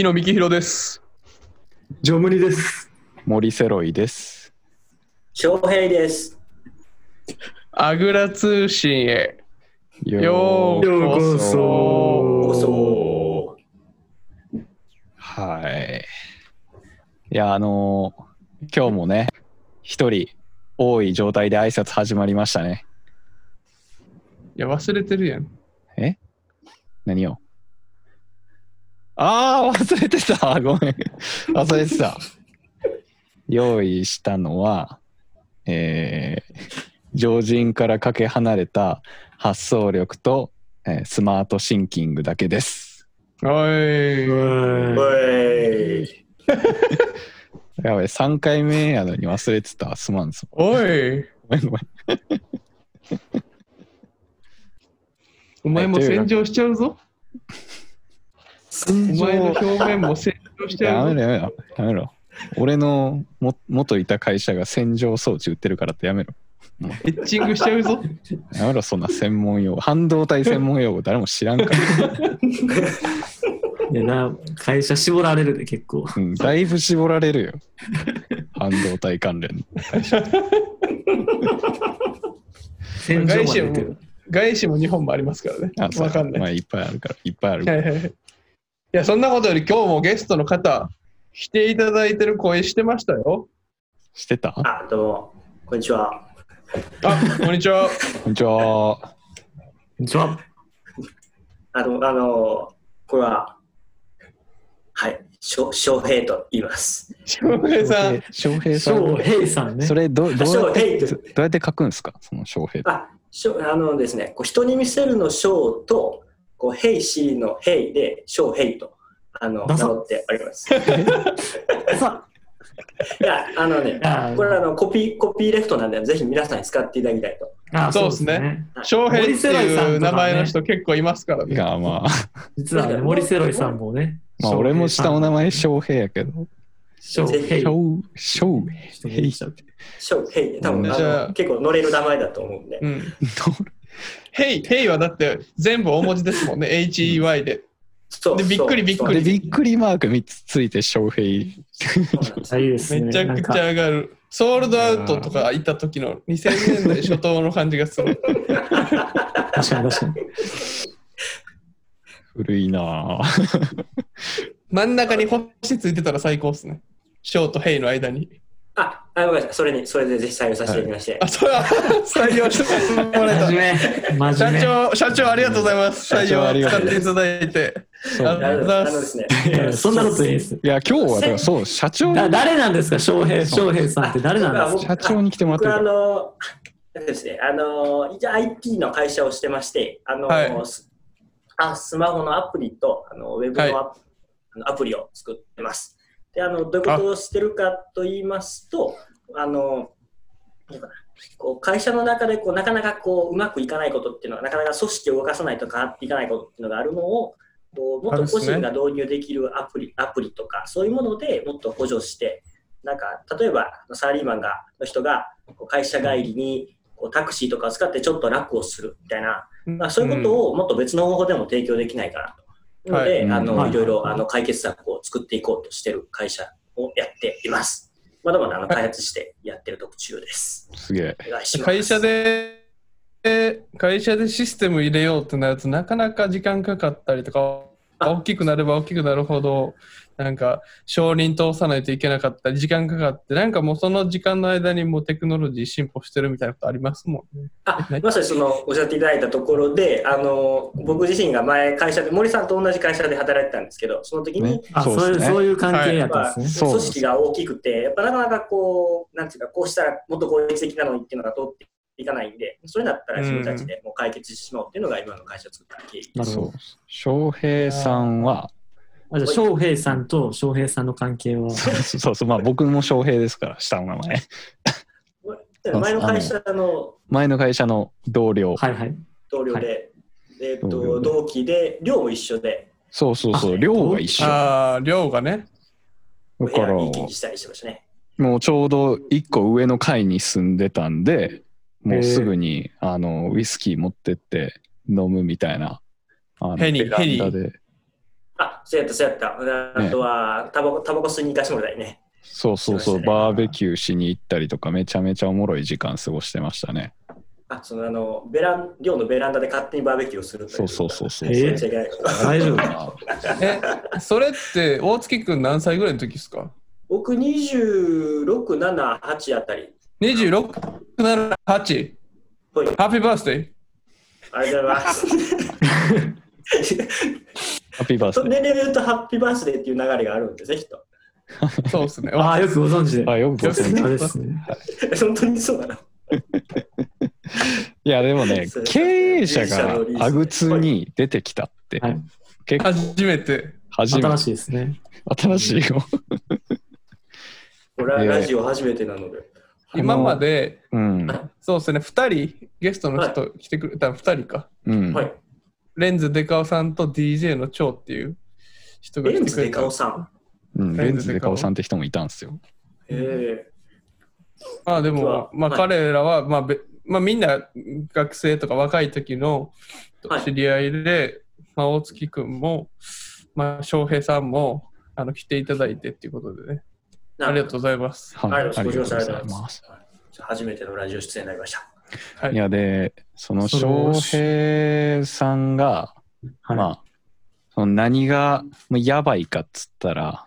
木野幹弘です。ジョムリです。森セロイです。翔平です。アグラ通信へ。よようようこそ。こそ。はい。いや、あのー今日もね、一人多い状態で挨拶始まりましたね。いや、忘れてるやん。何を？ああ、忘れてた。ごめん。忘れてた。用意したのは、えー、常人からかけ離れた発想力と、えースマートシンキングだけです。おい。おい。やばい、3回目やのに忘れてた。すまんすおい。ごめんごめん。お前も洗浄しちゃうぞ。お前の表面も洗浄しちゃうぞ。やめろやめろやめろ俺のも元いた会社が洗浄装置売ってるからってやめろエッチングしちゃうぞ。やめろそんな専門用語半導体専門用語誰も知らんから、いやな、会社絞られるで結構。うん、だいぶ絞られるよ半導体関連戦場まで出てる。外資も日本もありますからね。あそうわかんない。まあいっぱいあるからいっぱいあるはいはいはい。いや、そんなことより今日もゲストの方、来ていただいてる声してましたよ。してた？こあ、どうも。こんにちは。あ、こんにちは。んにちはこんにちは。あの、あの、これは、はい、しょ翔平と言います。翔平さん。翔平さん翔平さんね。それどどうやってどうやって書くんですか？その翔平あ、しょあのですね、こう人に見せるの翔と、こう、 Hey Siri の Hey で、翔平と、あの、名乗っております。さいや、あのね、あこれあの、コピー、コピーレフトなんで、ぜひ皆さんに使っていただきたいと。あそうですね。はい翔平っていう名前の人結構いますからね。いやまあ実はね、森セロイさんもね。まあ俺も下の名前翔翔平やけど平翔翔平翔平、多分、あじゃあの結構乗れる名前だと思うんで。うん。ヘイ、ヘイはだって全部大文字ですもんね。HEY で。そうでびっくりびっくり。でびっくりマーク3つついて翔平あいいですね。めちゃくちゃ上がる。ソールドアウトとか行った時の2000年代初頭の感じがする。確かに確かに。古いなぁ真ん中に。星ついてたら最高っすね。ショーとヘイの間に。あ、あ、ごめんなさい。それに、それでぜひ採用させていただきまして。あ、それは 採用してもら真え面目。真た。社面長、社長ありがとうございます。社採用長ありがとう使っていただいて。そうありがとうございますあのですね。目。そんなこといいです。いや今日はだからそう社長だ誰なんですか、翔平。翔平さんって誰なんですか？僕社長に来てもらって僕あるからの、ですね、あの、一応 IT の会社をしてまして、あの、はいスあスマホのアプリとあのウェブのア,、はいアプリを作ってます。で、あの、どういうことをしてるかと言いますと、あの、こう会社の中でこうなかなかこううまくいかないことっていうのは、なかなか組織を動かさないと変わっていかないことっていうのがあるのを、こうもっと個人が導入できるアプリ,、アプリとか、そういうものでもっと補助して、なんか例えばサラリーマンがの人が会社帰りにこうタクシーとかを使ってちょっと楽をするみたいな、まあ、そういうことをもっと別の方法でも提供できないかなと。ので、はいあの、はいいろいろあの解決策を作っていこうとしている会社をやっています。まだまだあの開発してやってる途中です。すげえお願いします。会社で、え会社でシステム入れようってなるとなかなか時間かかったりとか、あ大きくなれば大きくなるほど、なんか承認通さないといけなかったり、時間かかって、なんかもうその時間の間にもうテクノロジー進歩してるみたいなことありますもんね。あまさにそのおっしゃっていただいたところで、あの僕自身が前会社で森さんと同じ会社で働いてたんですけど、その時に、ね。あ、そういう、そうですねそういう関係やったんまあですね。そう組織が大きくて、やっぱなかなかこう、なんていうか、こうしたらもっと効率的なのにっていうのが通っていかないんで、それだったら自分たちでもう解決してしまおうっていうのが今の会社を作った経緯。そうなるほど。翔平さんはあじゃあ、翔平さんと翔平さんの関係は？そうそうまあ僕も翔平ですから下の名前。前の会社の前の会社の同僚。はいはい。同僚で、えっ同僚とで。同期で、寮も一緒で、そうそうそう。寮が一緒。ああ、量がね。だから部屋に行き来したりしてましたね。もうちょうど一個上の階に住んでたんでもうすぐにあのウイスキー持ってって飲むみたいなあのヘニーベランダであ、そうやった、そうやった。あとは、タバコ、タバコ吸いに行かしてもらいね。そうそうそう、ねバーベキューしに行ったりとかめちゃめちゃおもろい時間過ごしてましたね。あ、そのあの、ベラン、寮のベランダで勝手にバーベキューをするそうそうそうそう。えやっちゃいけないこと大丈夫 え、それって大月くん何歳ぐらいの時ですか？僕26、7、8あたり。?26、7、8。ほいハッピーバースデー。ありがとうございます。ハッピーバースデ年齢で言うとハッピーバースデーっていう流れがあるんですね、きっと。そうですね。ああ、よくご存知で。ー。あ、よくご存知ですね。本当にそうだな。いやでもね経営者がアグツに出てきたって、はい結構初めて。初めて新しいですね。新しいよ。俺はラジオ初めてなので。今まで、うん。そうですね、2人、ゲストの人来てくれた2人か。うん。はい。レンズデカオさんと DJ のチョウっていう人がレンズデ来てくれたカオさん。うんレンズで顔さんって人もいたんですよ。へまあでも、まあはい彼らは、まあべまあみんな学生とか若い時のはい知り合いで、まあ大月くんも、まあ翔平さんもあの来ていただいてっていうことでね、え。ありがとうございます。はいありがとうございます。ありがとうございまますす。初めてのラジオ出演になりました。はいいやで、そのそ翔の平さんが、はい。まあ、その何がもうやばいかっつったら、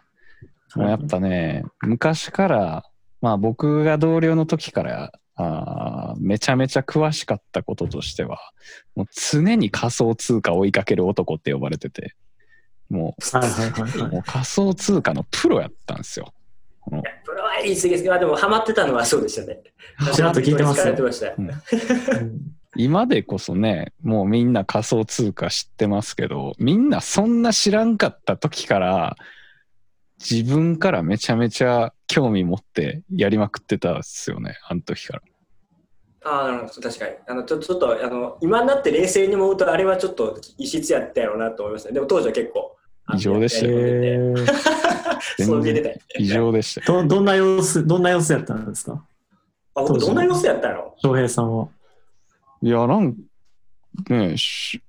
もうやっぱね、昔から、まあ僕が同僚の時から、あーめちゃめちゃ詳しかったこととしては、もう常に仮想通貨を追いかける男って呼ばれてて、もはいはいはいはうもう仮想通貨のプロやったんですよ。プロは言い過ぎですけど、まあでもハマってたのはそうでしたね。ちらっと聞いてますよ疲れてましたようんい。うん今でこそね、もうみんな仮想通貨知ってますけど、みんなそんな知らんかった時から、自分からめちゃめちゃ興味持ってやりまくってたっすよね、あの時から。ああ、なるほど、確かに。あのちょちょっとあの、今になって冷静に思うと、あれはちょっと異質やったやろうなと思いますね。でも当時は結構。異常でした。えよー全然そう見れた。よ異常でした。よ。どどんな様子、どんな様子やったんですか？あ、僕どんな様子やったの？翔平さんは。いや、なん、ねえし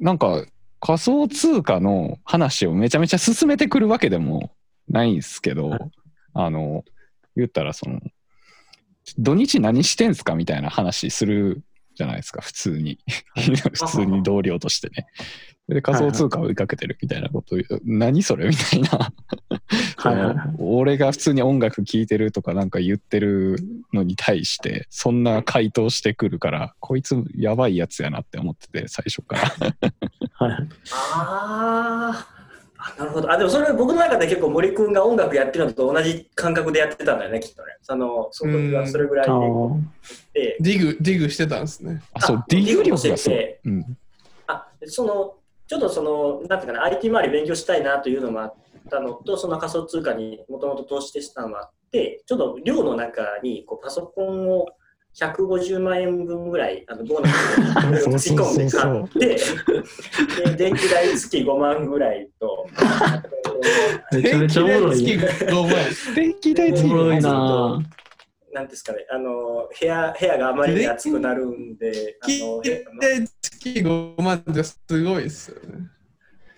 なんか仮想通貨の話をめちゃめちゃ進めてくるわけでもないんですけど、はい。あの、言ったらその、土日何してんすかみたいな話するじゃないですか、普通に。普通に同僚としてね。で仮想通貨を追いかけてるみたいなことを言う、何それみたいな。はいはいはいその俺が普通に音楽聴いてるとかなんか言ってるのに対して、そんな回答してくるから、こいつやばいやつやなって思ってて、最初から。はいはい。あーあ、なるほど。あ、でもそれ僕の中で結構森くんが音楽やってるのと同じ感覚でやってたんだよね、きっとね。その、その時はそれぐらいあでディグ、ディグしてたんですね。あ、そうあ、ディグ力してて。うん。あ、その、ちょっとその、なんていうかな、IT 周り勉強したいなというのもあったのと、その仮想通貨にもともと投資したのもあって、ちょっと寮の中にこうパソコンを150万円分ぐらい、あのボーナスを突っ込んで買って、で電気代月5万ぐらいと、めちゃめちゃおもろい。電気代月5万。電気代おもろいななんですかね、あの部屋部屋があまりに暑くなるんで、あの電気代月5万ってすごいですよね。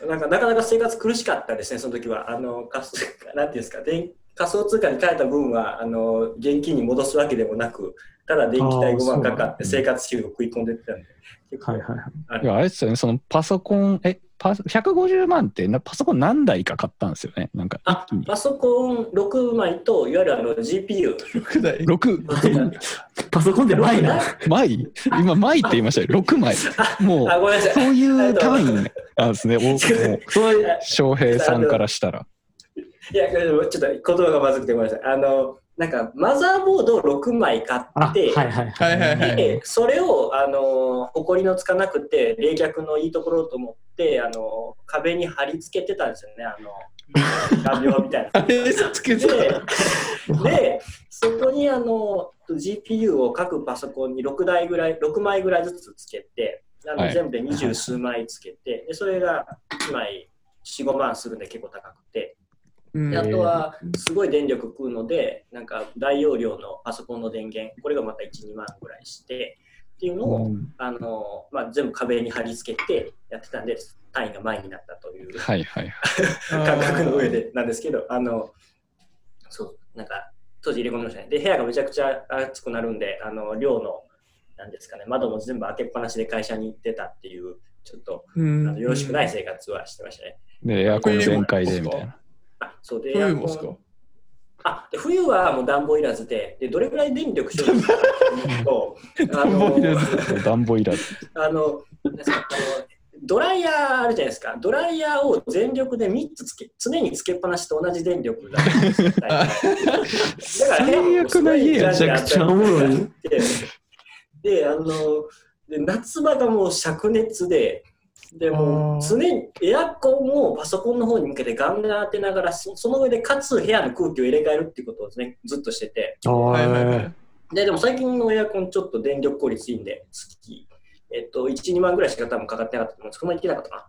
なんかなかなか生活苦しかったですね、その時は。あの なんていうんですか、電仮想通貨に変えた分はあの現金に戻すわけでもなく、ただ電気代あー5万かかって生活費を食い込んでってたんで、はいはいはい。あいや、あれですよね、そのパソコン、え、パ150万ってなパソコン何台か買ったんですよね？なんかあ。パソコン6枚と、いわゆるあの GPU。6台。6、パソコンでマイナ枚今、枚って言いましたよ。6枚。もう、あ、ごめんなさい。そういう単位なんですね。おもう そういう、翔平さんからしたら。いや、でもちょっと言葉がまずくてごめんなさい。あの、なんかマザーボードを6枚買あ、って、はいはいそれをあの埃のつかなくて冷却のいいところと思ってあの壁に貼り付けてたんですよね。あの画鋲みたいな。あれつけてででそこにあの GPU を各パソコンに6台ぐらい6枚ぐらいずつつけてあの、はい。全部で二十数枚つけてでそれが1枚45万するんで結構高くて。うんであとはすごい電力食うのでなんか大容量のパソコンの電源これがまた12万ぐらいしてっていうのを、うんあのまあ、全部壁に貼り付けてやってたんで、単位が前になったというはいはいはい。感覚の上でなんですけど、あの、そう、なんか、当時入れ込みましたね。で、部屋がめちゃくちゃ暑くなるんで、あの、寮の、なんですかね、窓も全部開けっぱなしで会社に行ってたっていう、ちょっと、うあんのよろしくない生活はしてましたね。で、エアコン全開でみたいな。あ、そうで、冬もっすか？あで冬はもう暖房いらずで、でどれくらい電力消費 するかというと、あの、暖房いらず。あの、なんですかあのドライヤーあるじゃないですか。ドライヤーを全力で3つつけ、常につけっぱなしと同じ電力が。だから最悪な家やめちゃくちゃおもろい。で、であので夏場がもう灼熱で、でも常にエアコンをパソコンの方に向けてガンガン当てながら、そその上でかつ部屋の空気を入れ替えるっていうことを、ね、ずっとしてて、はいはいははい。ででも最近のエアコンちょっと電力効率いいんで、月、えっと、1、2万ぐらいしか多分かかってなかったと思うんです。そこまでいけなかったかな。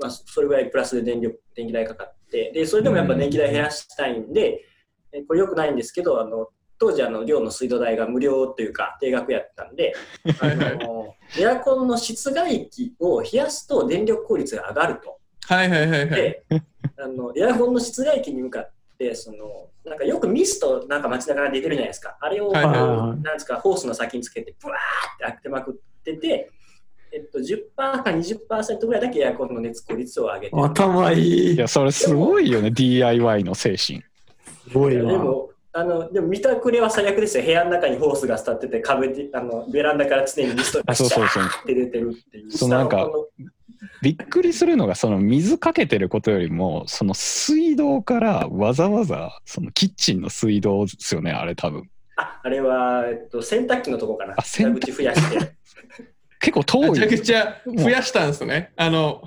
まあ、それぐらいプラスで電力電気代かかって、で、それでもやっぱ電気代減らしたいんで、えこれ良くないんですけど、あの当時あの寮の水道代が無料というか定額やったんで、あのエアコンの室外機を冷やすと電力効率が上がると。はいはいはいはい。で、あのエアコンの室外機に向かってそのなんかよくミストなんか街中から出てるじゃないですか。あれを、はいはいはいなんですかホースの先につけてブワーって開けてまくってて、えっと、10%か20%ぐらいだけエアコンの熱効率を上げてる。頭いい。いや、それすごいよね、DIY の精神。すごいわ。でもあのでも見たくれは最悪ですよ。部屋の中にホースが伝ってて壁であのベランダから常にミストあがシャそうそうそうーって出てるっていう。そうなんかびっくりするのが、その水かけてることよりも、その水道からわざわざ、そのキッチンの水道ですよね、あれ多分。のああれは、えっと、洗濯機のとこかな。あ洗濯機蛇口増やして。結構遠めちゃくい。ちゃ増やしたんですね。あの、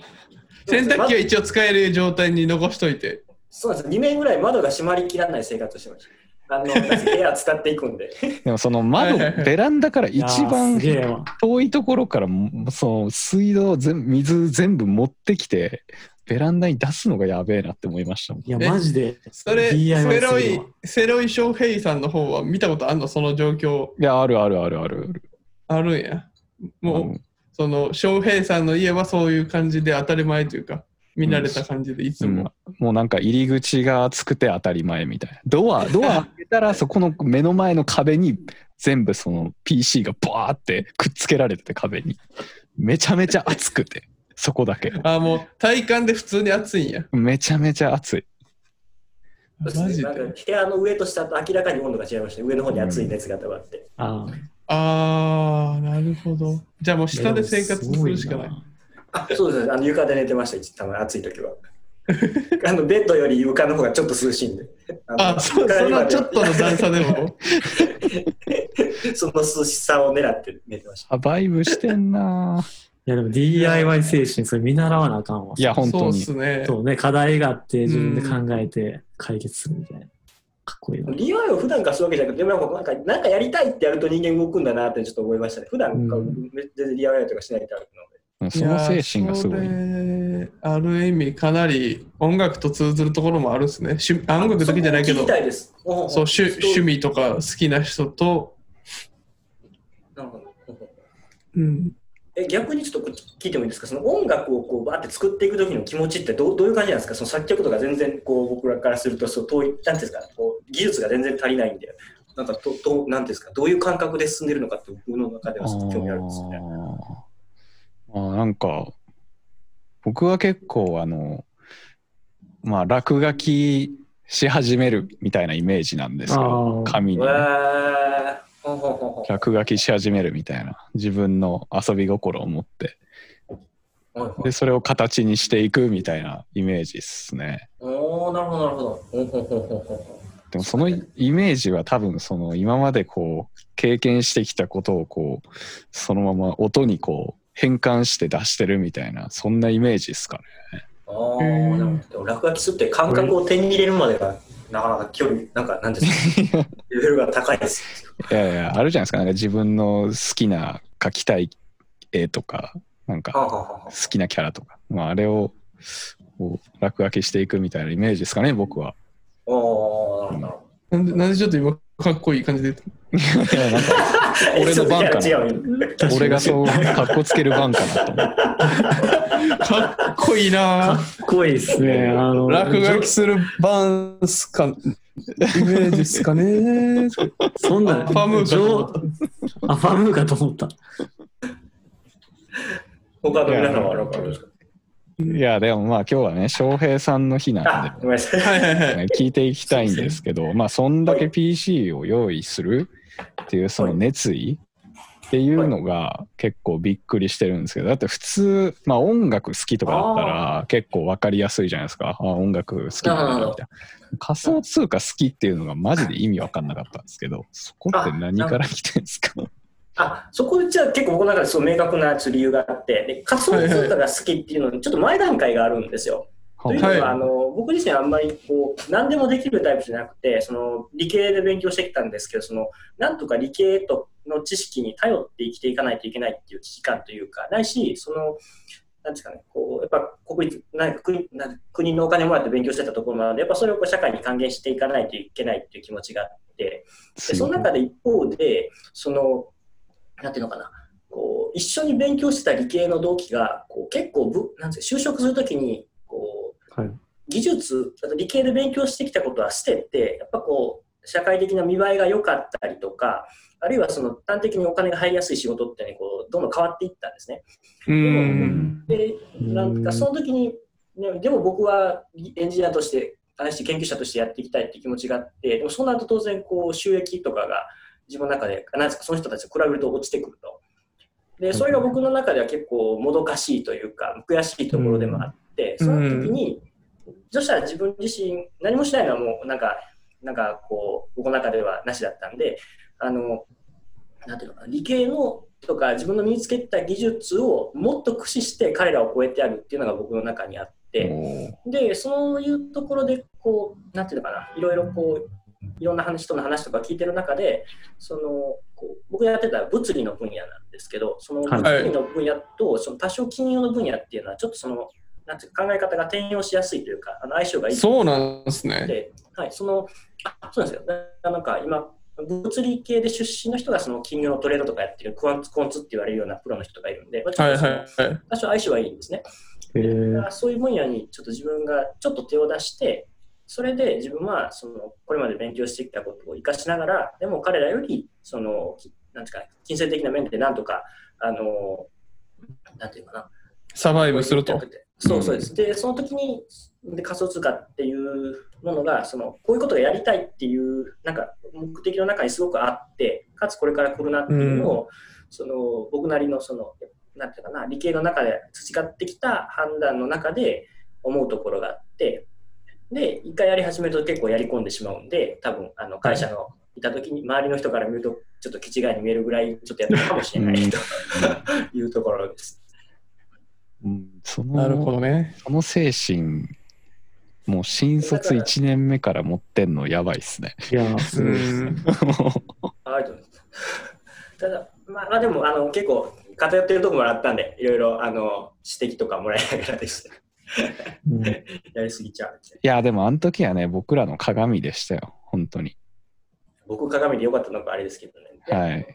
洗濯機は一応使える状態に残しといて。そうなんです。2年ぐらい窓が閉まりきらない生活をしてました。あの、部屋使っていくんで。でもその窓、ベランダから一番。遠いところからもその水道全部水全部持ってきてベランダに出すのがやべえなって思いましたもんいや、えマジで。それ、セロイセロイ翔平さんの方は見たことあんの？その状況いやあるあるあるあるあるあるんや。もう、うんその翔平さんの家はそういう感じで当たり前というか、見慣れた感じでいつも。もうなんか入り口が厚くて当たり前みたいなドアドアたらそこの目の前の壁に全部その PC がバーってくっつけられてて壁にめちゃめちゃ熱くてそこだけあ、もう体感で普通に暑いんや。めちゃめちゃ熱いマジでねなんか。部屋の上と下と明らかに温度が違いましたね。上の方に熱い熱が溜まって。ああー、なるほど。じゃあもう下で生活するしかない。あ、そうですね。あの床で寝てました。一たまに暑い時は。あのベッドより床の方がちょっと涼しいんで。あ、そそのちょっとの段差でも？その涼しさを狙って寝てました。サバイブしてんなぁいや、でも DIY 精神、それ見習わなあかんわ。いや本そうっ当にすね。そうね、課題があって自分で考えて解決するみたいな。かっこいいな。DIY を普段からするわけじゃなくて、でもなんかなんかやりたいってやると人間動くんだなってちょっと思いましたね。普段からうん全然 DIY とかしないってあるので。その精神がすごい。ある意味かなり音楽と通ずるところもあるっすね。音楽だけじゃないけど。そこを聞き、たいです。そう趣趣味とか好きな人と、なるほど。うん、え逆にちょっと聞いてもいいですか？その音楽をこうバーって作っていく時の気持ちってどうどういう感じなんですか？その作曲とか全然こう僕らからするとそう遠いなんですか？こう技術が全然足りないんで。なんかどどうなんですか？どういう感覚で進んでるのかって僕の中ではちょっと興味あるんですよね。あなんか僕は結構あのまあ落書きし始めるみたいなイメージなんですあよー。紙に落書きし始めるみたいな。自分の遊び心を持って。でそれを形にしていくみたいなイメージですね。おーなるほどなるほど。でもそのイメージは多分その今までこう経験してきたことをこうそのまま音にこう変換して出してるみたいなそんなイメージですかね。あーなるほどでも落書きするって感覚を手に入れるまでがなかなか距離なんかなんですか？レベルが高いです。いやいやあるじゃないですか。なんか自分の好きな描きたい絵とかなんか好きなキャラとか、まあ、あれをこう落書きしていくみたいなイメージですかね僕は。おーなるほどなんでちょっと今かっこいい感じで。俺の番かな。俺がそうかっこつける番かなと思ってかっこいいかなっこいいですね。あの、落書きする版っすか、イメージっすかね。そんな、ファムーかと思った。あ、ファムーかと思った。他の皆さんはあるんですか？いやでもまあ今日はね翔平さんの日なん。で、ね、聞いていきたいんですけどまあそんだけ PC を用意するっていうその熱意っていうのが結構びっくりしてるんですけどだって普通まあ音楽好きとかだったら結構わかりやすいじゃないですか。あ音楽好きなんだみたいな。仮想通貨好きっていうのがマジで意味わかんなかったんですけどそこって何から来てるんですか？あ、そこじゃあ結構僕の中でそう明確な理由があって、で仮想通貨が好きっていうのにちょっと前段階があるんですよ。というのは、はいあの僕自身あんまりこう何でもできるタイプじゃなくてその理系で勉強してきたんですけどそのなんとか理系との知識に頼って生きていかないといけないっていう危機感というかないしそのなんですかねこうやっぱ国立なんか国なんか国のお金もらって勉強してたところなのでやっぱそれをこう社会に還元していかないといけないっていう気持ちがあってでその中で一方でそのなんていうのかなこう一緒に勉強してた理系の同期がこう結構ぶなんて就職するときにこうはい。技術、あと理系で勉強してきたことは捨てて、やっぱこう、社会的な見栄えが良かったりとか、あるいはその端的にお金が入りやすい仕事っていうのにこうどんどん変わっていったんですね。で、なんかその時に、ね、でも僕はエンジニアとして、あ研究者としてやっていきたいっていう気持ちがあって、でもそうなると当然こう収益とかが自分の中で、なんですか、その人たちと比べると落ちてくると。で、それが僕の中では結構もどかしいというか、悔しいところでもあって、その時に、そしたら自分自身何もしないのはもうなんか、なんかこう、僕の中ではなしだったんで、あの、なんていうのかな、理系のとか自分の身につけた技術をもっと駆使して彼らを超えてやるっていうのが僕の中にあって、で、そういうところで、こう、なんていうのかな、いろいろこう、いろんな話人の話とか聞いてる中で、そのこう僕がやってた物理の分野なんですけど、そのはい物理の分野とその多少金融の分野っていうのは、ちょっとその、なんていうか考え方が転用しやすいというか、あの相性がいいそうなんですね。で、はい、その、あそうなんですよ。だなんか今、物理系で出身の人がその金融のトレードとかやってるクワンツコンツって言われるようなプロの人がいるんで、まあ。多少相性はいいんですね。そういう分野にちょっと自分がちょっと手を出して、それで自分はそのこれまで勉強してきたことを生かしながら、でも彼らよりそのきなんていうか金銭的な面でなんとかあのなんていうかなサバイブすると？そうそうです。でその時にで仮想通貨っていうものがそのこういうことがやりたいっていうなんか目的の中にすごくあって、かつこれから来るなっていうのを、その僕なりのそのなんていうかな理系の中で培ってきた判断の中で思うところがあってで一回やり始めると結構やり込んでしまうんで多分あの会社のいた時に周りの人から見るとちょっと気違いに見えるぐらいちょっとやってるかもしれないと いうところです。うんそなるほのどね。その精神もう新卒1年目から持ってんのやばいっすね。いや、すうごいですね。ん。ありがとうございます。ただ、まあ、まあでもあの結構偏ってるところもあったんでいろいろあの指摘とかもらいながらですねうんやりすぎちゃういやでもあの時はね僕らの鏡でしたよ本当に。僕鏡でよかったのかあれですけどね。はい。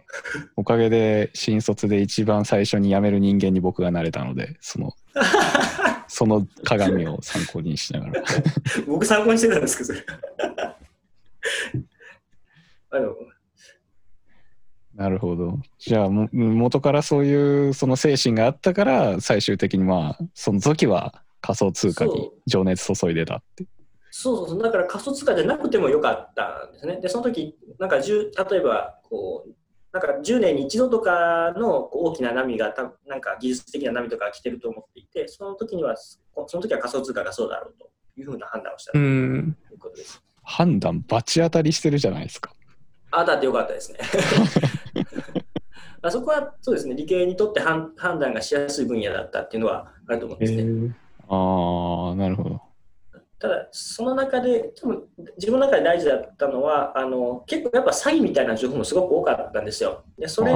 おかげで新卒で一番最初に辞める人間に僕がなれたのでその その鏡を参考にしながら。僕参考にしてたんですけど、それ。あのなるほど。じゃあも元からそういうその精神があったから最終的にまあその時は仮想通貨に情熱注いでたって。そうそうそう、だから仮想通貨でなくてもよかったんですね。で、その時なんか10例えばこう、なんか10年に一度とかの大きな波がた、なんか技術的な波とか来てると思っていて、その時には、その時は仮想通貨がそうだろうというふうな判断をしたとういん。うことです。判断バチ当たりしてるじゃないですか。あだってよかったですね。あそこはそうですね、理系にとって判判断がしやすい分野だったっていうのはあると思うんえですね。ーああなるほど。ただ、その中で、多分自分の中で大事だったのは、あの結構やっぱ詐欺みたいな情報もすごく多かったんですよ。でそれ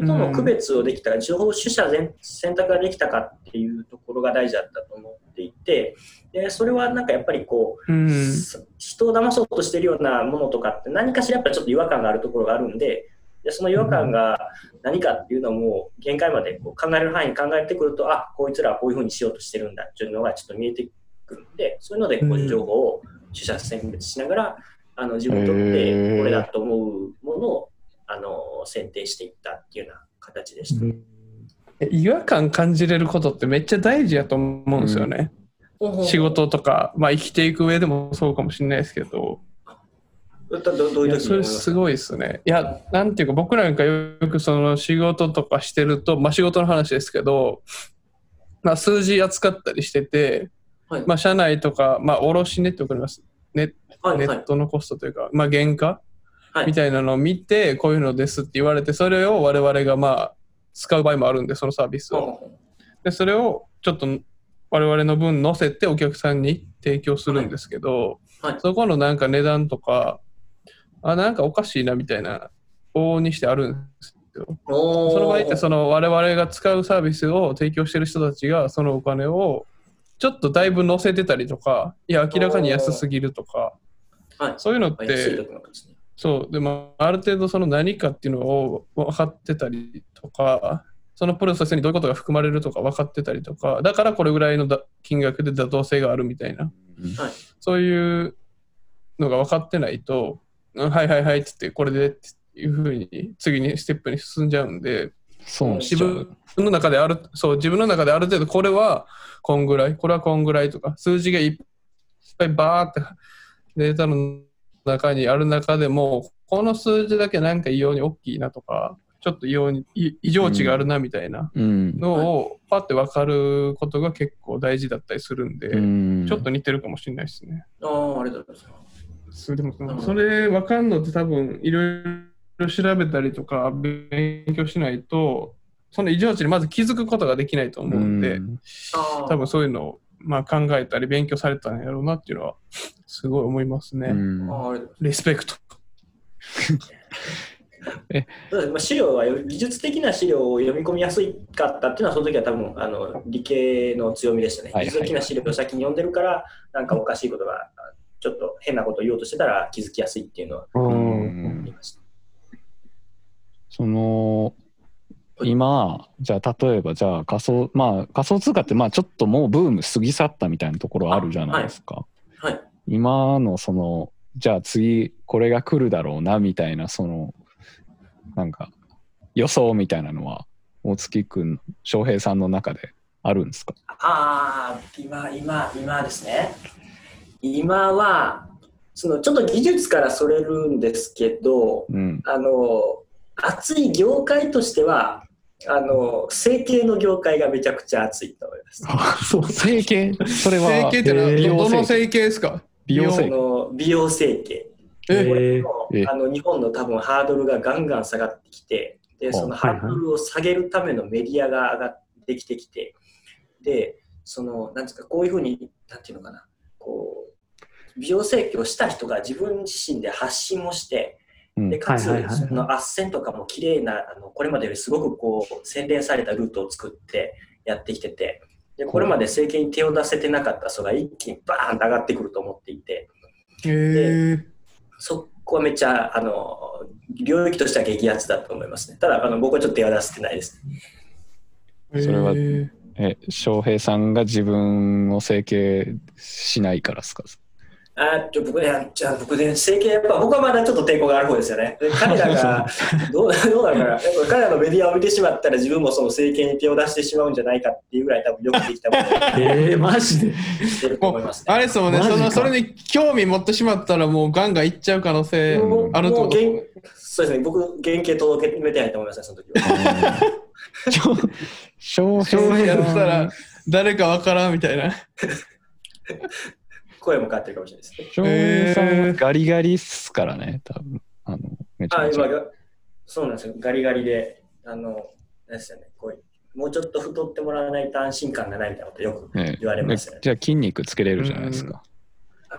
との区別をできたか、情報取捨全選択ができたかっていうところが大事だったと思っていて、でそれはなんかやっぱりこう、うん。人を騙そうとしてるようなものとかって何かしらやっぱりちょっと違和感があるところがあるんで、でその違和感が何かっていうのをもう限界までこう考える範囲に考えてくると、あこいつらはこういうふうにしようとしてるんだっていうのがちょっと見えてくるんで、そういうのでこううん情報を取捨選別しながら、あの自分にとっへてーこれだと思うものをあの選定していったっていうような形でした。違和感感じれることってめっちゃ大事やと思うんですよね。仕事とか、まあ生きていく上でもそうかもしれないですけど、いそれすごいですね。いや、なんていうか僕なんかよくその仕事とかしてると、まあ仕事の話ですけど、まあ数字扱ったりしてて、はい。まあ社内とか、まあ卸値ってわかります。ネはいはい。ネットのコストというか、まあ原価？はい。みたいなのを見て、こういうのですって言われて、それを我々がまあ使う場合もあるんで、そのサービスを。で、それをちょっと我々の分載せてお客さんに提供するんですけど、はい。はい。そこのなんか値段とか、あ、なんかおかしいなみたいな、往々にしてあるんですよ。そその場合って、その我々が使うサービスを提供してる人たちが、そのお金をちょっとだいぶ載せてたりとか、いや、明らかに安すぎるとか、はい。そういうのって、ね。そう、でもある程度その何かっていうのを分かってたりとか、そのプロセスにどういうことが含まれるとか分かってたりとか、だからこれぐらいのだ金額で妥当性があるみたいな、はい。そういうのが分かってないと、うんはいはいはいって言って、これでっていうふうに次にステップに進んじゃうんで、損しちゃう。自分の中である、そう、自分の中である程度、これはこんぐらい、これはこんぐらいとか、数字がいっぱいバーってデータの中にある中でも、この数字だけなんか異様に大きいなとか、ちょっと異様にい異常値があるなみたいなうん。のをパッて分かることが結構大事だったりするんで、うんちょっと似てるかもしれないですね。ああ、ありがとうございます。それでもそれ分かんのって多分いろいろ調べたりとか勉強しないとその異常値にまず気づくことができないと思うんで、うん。多分そういうのをまあ考えたり勉強されたんやろうなっていうのはすごい思いますね。うん。リスペクト。そうですまあ、資料はよ技術的な資料を読み込みやすかったっていうのはその時は多分あの理系の強みでしたね。はいはい。技術的な資料を先に読んでるからなんかおかしいことがちょっと変なことを言おうとしてたら気づきやすいっていうのはうん言いました。その今じゃあ例えばじゃあ仮想まあ仮想通貨ってまあちょっともうブーム過ぎ去ったみたいなところあるじゃないですか。はい。今のそのじゃあ次これが来るだろうなみたいなそのなんか予想みたいなのは大月くん翔平さんの中であるんですか？ああ、今、今、今ですね。今は、そのちょっと技術からそれるんですけど、うん。あの、熱い業界としては、あの、整形の業界がめちゃくちゃ熱いと思います。あ、そう。整形？それは整形ってのは美容どの整形。ですか？あ美容整形。の美容整形。えこれえもえあの日本の多分ハードルがガンガン下がってきて、でそのハードルを下げるためのメディアが上がってきてきて、で、その、なんですか、こういうふうに、なんていうのかな、美容整形をした人が自分自身で発信もして、うん。でかつ、その斡旋とかも綺麗なあのこれまでよりすごくこう洗練されたルートを作ってやってきててでこれまで政権に手を出せてなかった人が一気にバーンと上がってくると思っていてへえそこはめっちゃあの領域としては激アツだと思いますね。ただあの僕はちょっと手は出せてないです。ー。それはえ翔平さんが自分を整形しないからですか？あちょ僕ねじゃあ僕ね政権やっぱ僕はまだちょっと抵抗がある方ですよね。で彼らが どう どうなのかな。やっぱ彼らのメディアを見てしまったら自分もその政権に手を出してしまうんじゃないかっていうぐらい多分よくできたものを えー、マジで。ねあれですもんねその、それに興味持ってしまったら、もうガンガンいっちゃう可能性あるともう原そうですね、僕、原型届けてないと思いますね、その時は。翔翔平やったら誰かわからんみたいな。声も変わってるかもしれないですね。翔平さんはガリガリっすからね多分あのめちゃちゃ今が、そうなんですよ、ガリガリで、あの、なんですよね、こうもうちょっと太ってもらわないと安心感がないみたいなことよくね言われますよね。じゃあ筋肉つけれるじゃないですか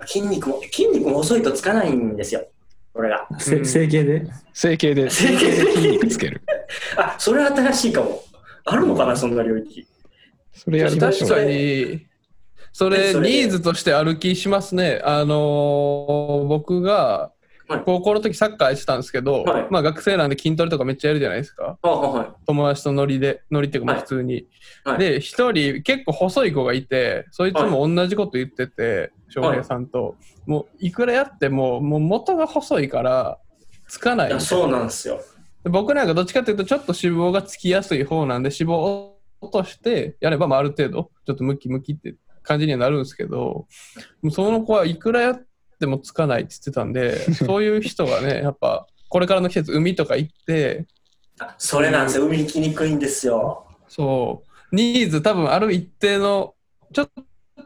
筋肉も、筋肉も細いとつかないんですよ。これが。整形で？整形で、整形で？筋肉つける。あ、それは新しいかも。あるのかな、そんな領域。それやりましょう。確かに、それ、ニーズとしてある気しますね。あのー僕がはい高校の時サッカーやってたんですけど、はいまあ学生なんで筋トレとかめっちゃやるじゃないですか。あは友達とノリで、ノリっていうかまあはい普通に。はいで、一人結構細い子がいて、そいつも同じこと言ってて、翔平さんと。もういくらやっても、もう元が細いから、つかないそうなんですよ。で僕なんかどっちかっていうとちょっと脂肪がつきやすい方なんで脂肪を落としてやればまあある程度ちょっとムキムキって感じにはなるんですけどもうその子はいくらやってもつかないって言ってたんで そういう人がねやっぱこれからの季節海とか行ってあそれなんですよ。海行きにくいんですよ。そうニーズ多分ある一定のちょっ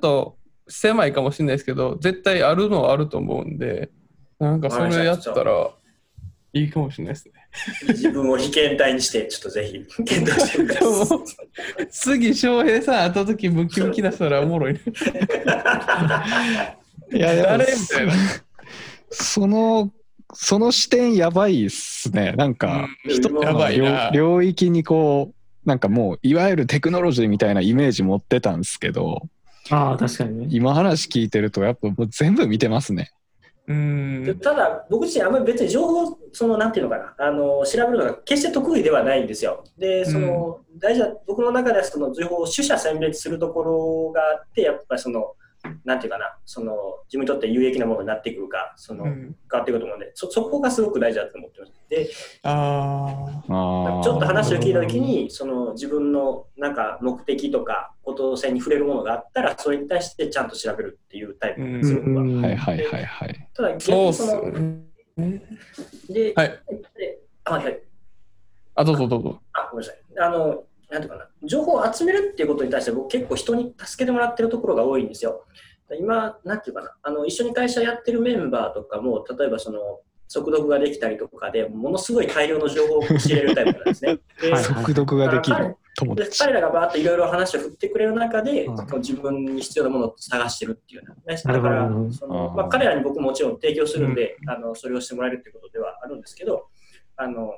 と狭いかもしれないですけど絶対あるのはあると思うんでなんかそれやったらいいかもしれないですね。自分を被験体にして、ちょっとぜひ検討してくだでもさい。次、翔平さん会った時ムキムキ出したらおもろいね。いや、誰みたいな。その、その視点やばいっすね。なんか、人やばい領域にこう、なんかもう、いわゆるテクノロジーみたいなイメージ持ってたんですけど、ああ、確かにね。今話聞いてると、やっぱもう全部見てますね。うんでただ、僕自身あんまり別に情報、その、なんていうのかな、あの、調べるのが決して得意ではないんですよ。で、その、大事な、僕の中ではその情報を取捨選別するところがあって、やっぱりその、なんていうかな、その、自分にとって有益なものになってくるか、その、変うんわってくると思うんで、そ、そこがすごく大事だと思ってます。で、ああーちょっと話を聞いたときに、その自分のなんか目的とか、こと線に触れるものがあったら、それに対してちゃんと調べるっていうタイプなんですよ、僕は。うんはいはいはいはい。ただ、逆そうっすにその、ね。で、はい。であ、はい。あ、どうぞどうぞ。あ、ごめんなさい。あの、なんていうかな、情報を集めるっていうことに対して、僕結構人に助けてもらってるところが多いんですよ。今、なんていうかな、あの、一緒に会社やってるメンバーとかも、例えばその、速読ができたりとかでものすごい大量の情報を仕入れるタイプなんですね。速読ができある友で達。彼らがバーッといろいろ話を振ってくれる中で、うん自分に必要なものを探してるっていうような、ね、だからその、まあ、彼らに僕ももちろん提供するんで、あのそれをしてもらえるっていうことではあるんですけどあの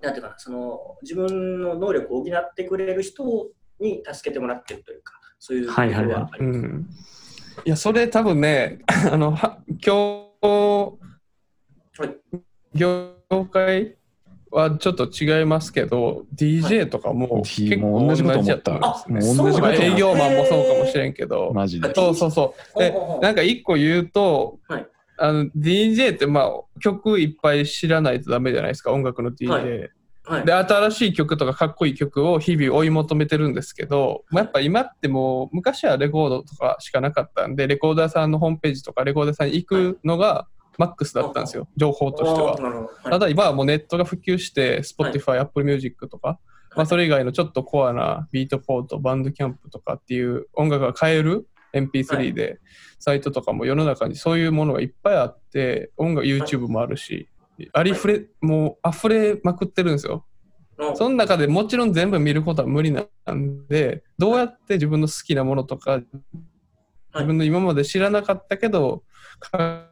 なんていうかなその自分の能力を補ってくれる人に助けてもらってるというかそういうところはいはいはあります。うん。いや、それ多分ね、あの、は今日、はい業界はちょっと違いますけど、DJ とかも結構もう同じこと思ったやと思いますね同営業マンもそうかもしん。れんけど、マジで。そうそうそう。でなんか一個言うと、はいあの DJ ってまあ曲いっぱい知らないとダメじゃないですか音楽の DJ、はい。で新しい曲とかかっこいい曲を日々追い求めてるんですけど、まあ、やっぱ今ってもう昔はレコードとかしかなかったんでレコーダーさんのホームページとかレコーダーさんに行くのがマックスだったんですよ情報としては。はい。ただ今はもうネットが普及して、Spotify、Apple Music とか、まあ、それ以外のちょっとコアなビートポート、バンドキャンプとかっていう音楽が買えるは MP3 で、サイトとかも世の中にそういうものがいっぱいあって、音楽、YouTube もあるし、ありふれ、もう溢れまくってるんですよ。うんその中でもちろん全部見ることは無理なんで、どうやって自分の好きなものとか、自分の今まで知らなかったけど、か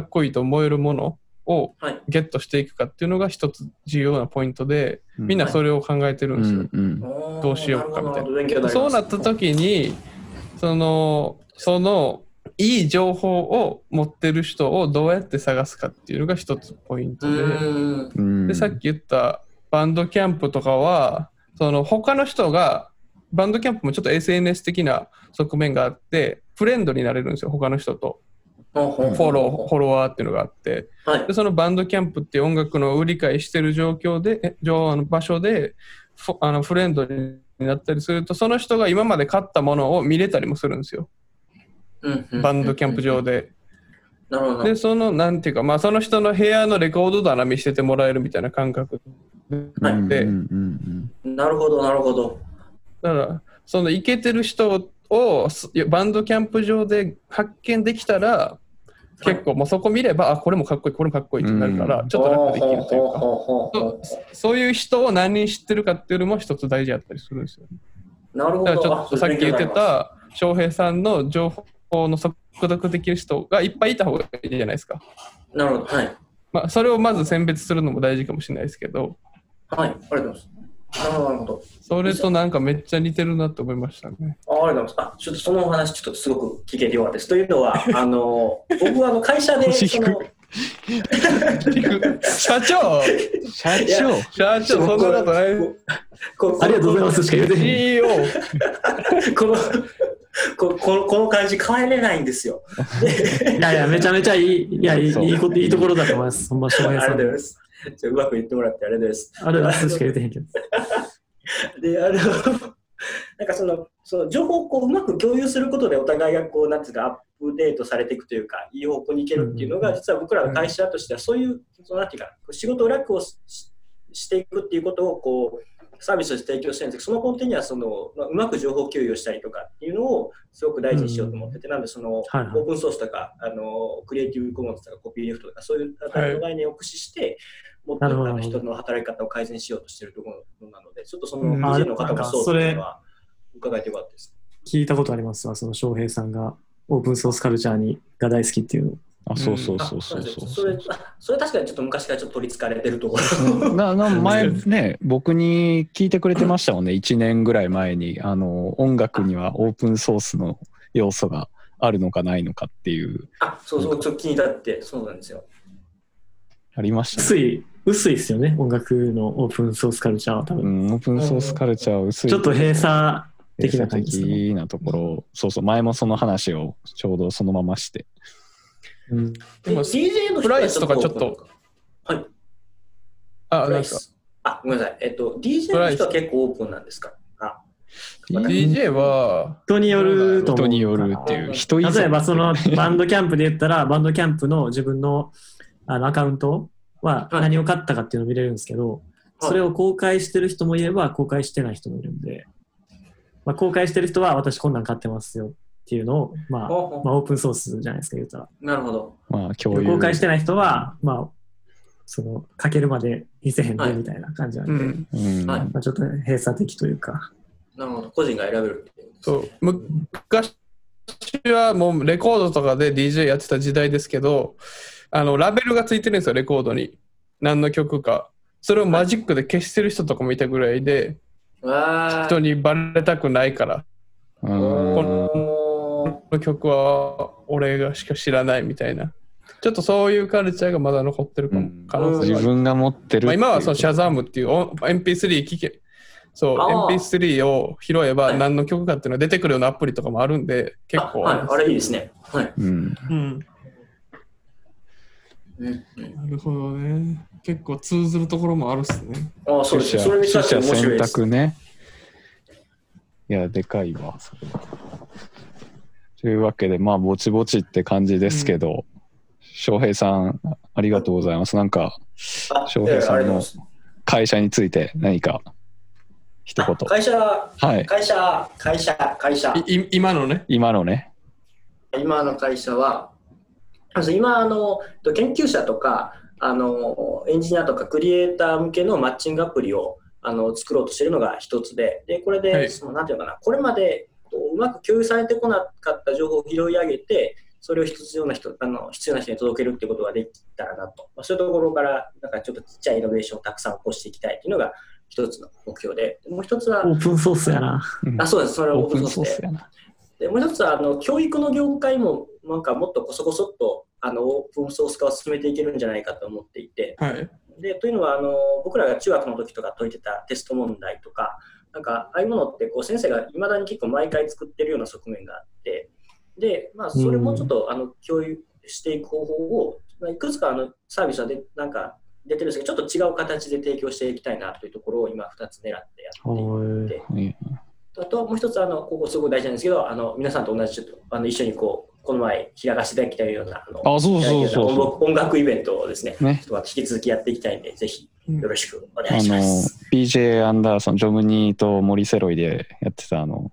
っこいいと思えるものをはい。ゲットしていくかっていうのが一つ重要なポイントで、みんなそそれを考えてるんですよ。うんどうしようかみたいな。るほど勉強にります。そうなった時に、その、その、いい情報を持ってる人をどうやって探すかっていうのが一つポインうトで、で、さっき言ったバンドキャンプとかは、その他の人が、バンドキャンプもちょっと SNS 的な側面があって、フレンドになれるんですよ、他の人と。フォロー、フォロワーっていうのがあって。はいでそのバンドキャンプっていう音楽の売り買いしてる状況で、え状あの場所であのフレンドになったりすると、その人が今まで買ったものを見れたりもするんですよ。うんうん。バンドキャンプ上で。なるほど。で、その、なんていうか、まあ、その人の部屋のレコード棚見せてもらえるみたいな感覚。はい。で、うんうんうん。なるほどなるほど。だから、そのイケてる人をすバンドキャンプ上で発見できたら、結構もうそこ見れば、あ、これもかっこいい、これもかっこいいってなるから、うんちょっと楽できるというか。そういう人を何人知ってるかっていうのも一つ大事だったりするんですよね。なるほど。だからちょっとさっき言ってあた翔平さんの情報報の速読できる人がいっぱいいた方がいいじゃないですか。なるほど。はい。まあ、それをまず選別するのも大事かもしれないですけど、はい。ありがとうございます。なるほど、なるほど。それとなんかめっちゃ似てるなと思いましたね。あありがとうございます。あ、ちょっとそのお話、ちょっとすごく聞けてよかったです。というのは、あの、僕はあの会社で、その、社長社長社長、そんなことない。こありがとうございますしか言うてへん。CEO! この、ここのこの感じ変えれないんですよ。いやいや、めちゃめちゃいい、いや、いいいいこといいところだと思います。ほんま、翔ありがと平さん。うございます。ちょうまく言ってもらってありがとうございます。ありがとうございますしか言うてへんけど。で、あの、なんかその、その情報をこううまく共有することでお互いがこう、なんていうか、アップデートされていくというか、いい方向に行けるっていうのが、うん実は僕らの会社としては、そういう、そのなんていうか、仕事を楽をししていくっていうことを、こう、サービスとして提供してるんですけど、その根底にはその、まあうまく情報共有をしたりとかっていうのをすごく大事にしようと思ってて、なんでその、はいはいオープンソースとか、あの、クリエイティブコモンズとかコピーレフトとか、そういう概念を駆使して、もっとあなるほどの人の働き方を改善しようとしているところなので、ちょっとそのうん DJ の方もそうっていうのあは伺えてよかったです。聞いたことありますわ、その翔平さんがオープンソースカルチャーにが大好きっていうの。あそうそうあそうそうそうそれあそれ確かにちょっと昔からちょっと取りつかれてるところ。なな前ね僕に聞いてくれてましたもんね1年ぐらい前にあの音楽にはオープンソースの要素があるのかないのかっていうあ、そうそう、ちょっと気になって、そうなんですよ。ありましたね。薄い、薄いですよね、音楽のオープンソースカルチャーは多う分。ん、オープンソースカルチャーは薄い。ちょっと閉鎖閉的な鎖感じですね。的なところ、そうそう。前もその話をちょうどそのままして。うん。でも DJ の人はプライスとかちょっと。はい。あ、プライなんか、ス。あ、ごめんなさい。えっと、DJ の人は結構オープンなんですか？あ、DJ は、人によると。人によるっていう。人例えばその バンドキャンプで言ったら、バンドキャンプの自分のあのアカウントははい。何を買ったかっていうのを見れるんですけど、それを公開してる人もいれば、公開してない人もいるんで、まあ、公開してる人は私こんなん買ってますよっていうのを、まあ、まあ、オープンソースじゃないですか、言ったら。なるほど。まあ共有。公開してない人は、まあ、その、かけるまで見せへんでみたいな感じなんで、うん、うん。はい。まあ、ちょっと閉鎖的というか、なるほど。個人が選べるっていう。そう、昔はもうレコードとかで DJ やってた時代ですけど、あの、ラベルがついてるんですよ、レコードに。何の曲か。それをマジックで消してる人とかもいたぐらいで、わ人にバレたくないから、この曲は俺がしか知らないみたいな。ちょっとそういうカルチャーがまだ残ってるかも、うん可能性はある自分が持ってるまあ、今はそのっていうシャザームっていう音 MP3 聞け、そう、あー MP3 を拾えばはい何の曲かっていうのが出てくるようなアプリとかもあるんで、結構あはい、あれいいですね。はい。うんうん。うんうんなるほどね。結構通ずるところもあるっすね。あそうですね。それ見取たって捨選面白いです。択ねいやでかいわそれはというわけでまあぼちぼちって感じですけど翔、平さんありがとうございますなんかあ翔平さんの会社について何か一言会社、はい会社、会社、会社。いい今のね。今のね今の会社は、今あの、研究者とかあのエンジニアとかクリエイター向けのマッチングアプリをあの作ろうとしているのが一つで、でこれで、はい。そのなんていうのかな、これまでこううまく共有されてこなかった情報を拾い上げて、それを必要な人あの必要な人に届けるっていうことができたらなと、まあ、そういうところからなんかちょっとちっちゃいイノベーションをたくさん起こしていきたいっていうのが一つの目標で、もう一つは、オープンソースやな。うんあそうです、それはオープンソースで。ソースやなでもう一つはあの教育の業界もなんかもっとこそこそっとあのオープンソース化を進めていけるんじゃないかと思っていてはい。でというのはあの僕らが中学の時とか解いてたテスト問題とかなんかああいうものってこう先生がいまだに結構毎回作ってるような側面があってで、まあ、それもちょっとあの共有していく方法をまあいくつかあのサービスはでなんか出てるんですけどちょっと違う形で提供していきたいなというところを今2つ狙ってやっていて。うんあともう一つあの、ここすごく大事なんですけど、あの皆さんと同じちょっとあの一緒にこうこの前開かせていただきたいようなあそうそうそうそ音楽イベントをですね、うね。ちょっと引き続きやっていきたいんで、ぜひよろしくお願あいしまのす。BJ アンダーソンジョムニーとモリセロイでやってたあの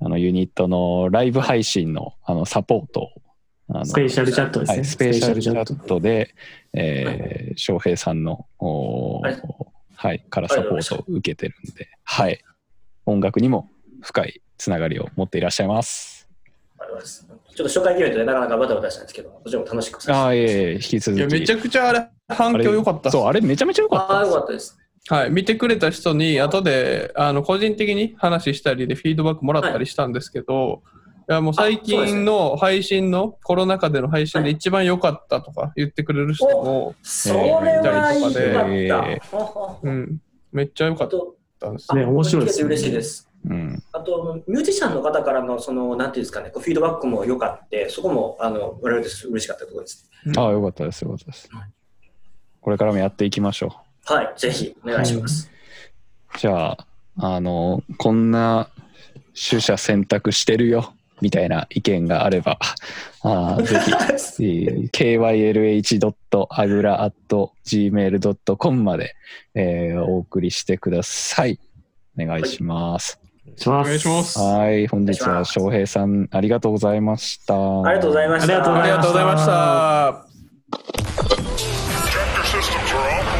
あのユニットのライブ配信のあのサポートをあのスペーシャルチャットですね。はい、スペーシャルチャットで、えー翔平さんの、おーはい。はい、からサポートを受けてるんで、はい、音楽にも深いつながりを持っていらっしゃいます。あります。ちょっと初回イベントでなかなかバタバタしたんですけど、そちらも楽しくさせてああ、いえいえ、引き続き。いや、めちゃくちゃあれ、反響良かったそう、あれめちゃめちゃ良かっああ、たですよかったです。はい、見てくれた人に後であの個人的に話したりでフィードバックもらったりしたんですけど、い、やもう最近の配信のコロナ禍での配信で一番良かったとか言ってくれる人も、それはいいかった。えーほほうん、めっちゃ良かっあと、たんですあね面白いですね嬉しいです。うん。あと、ミュージシャンの方からの、その、なんていうんですかね、こうフィードバックも良かって、そこも、あの、我々です嬉しかったところです。ああ、よかったです、よかったです。これからもやっていきましょはい、ぜひ、お願いします。う。じゃあ、あの、こんな取捨選択してるよ、みたいな意見があれば、あぜひ、え、kylh.agra.gmail.com まで、えー、お送りしてください。お願いします。お願いします。はい、本日は翔平さんありがとうございました。ありがとうございました。ありがとうございました。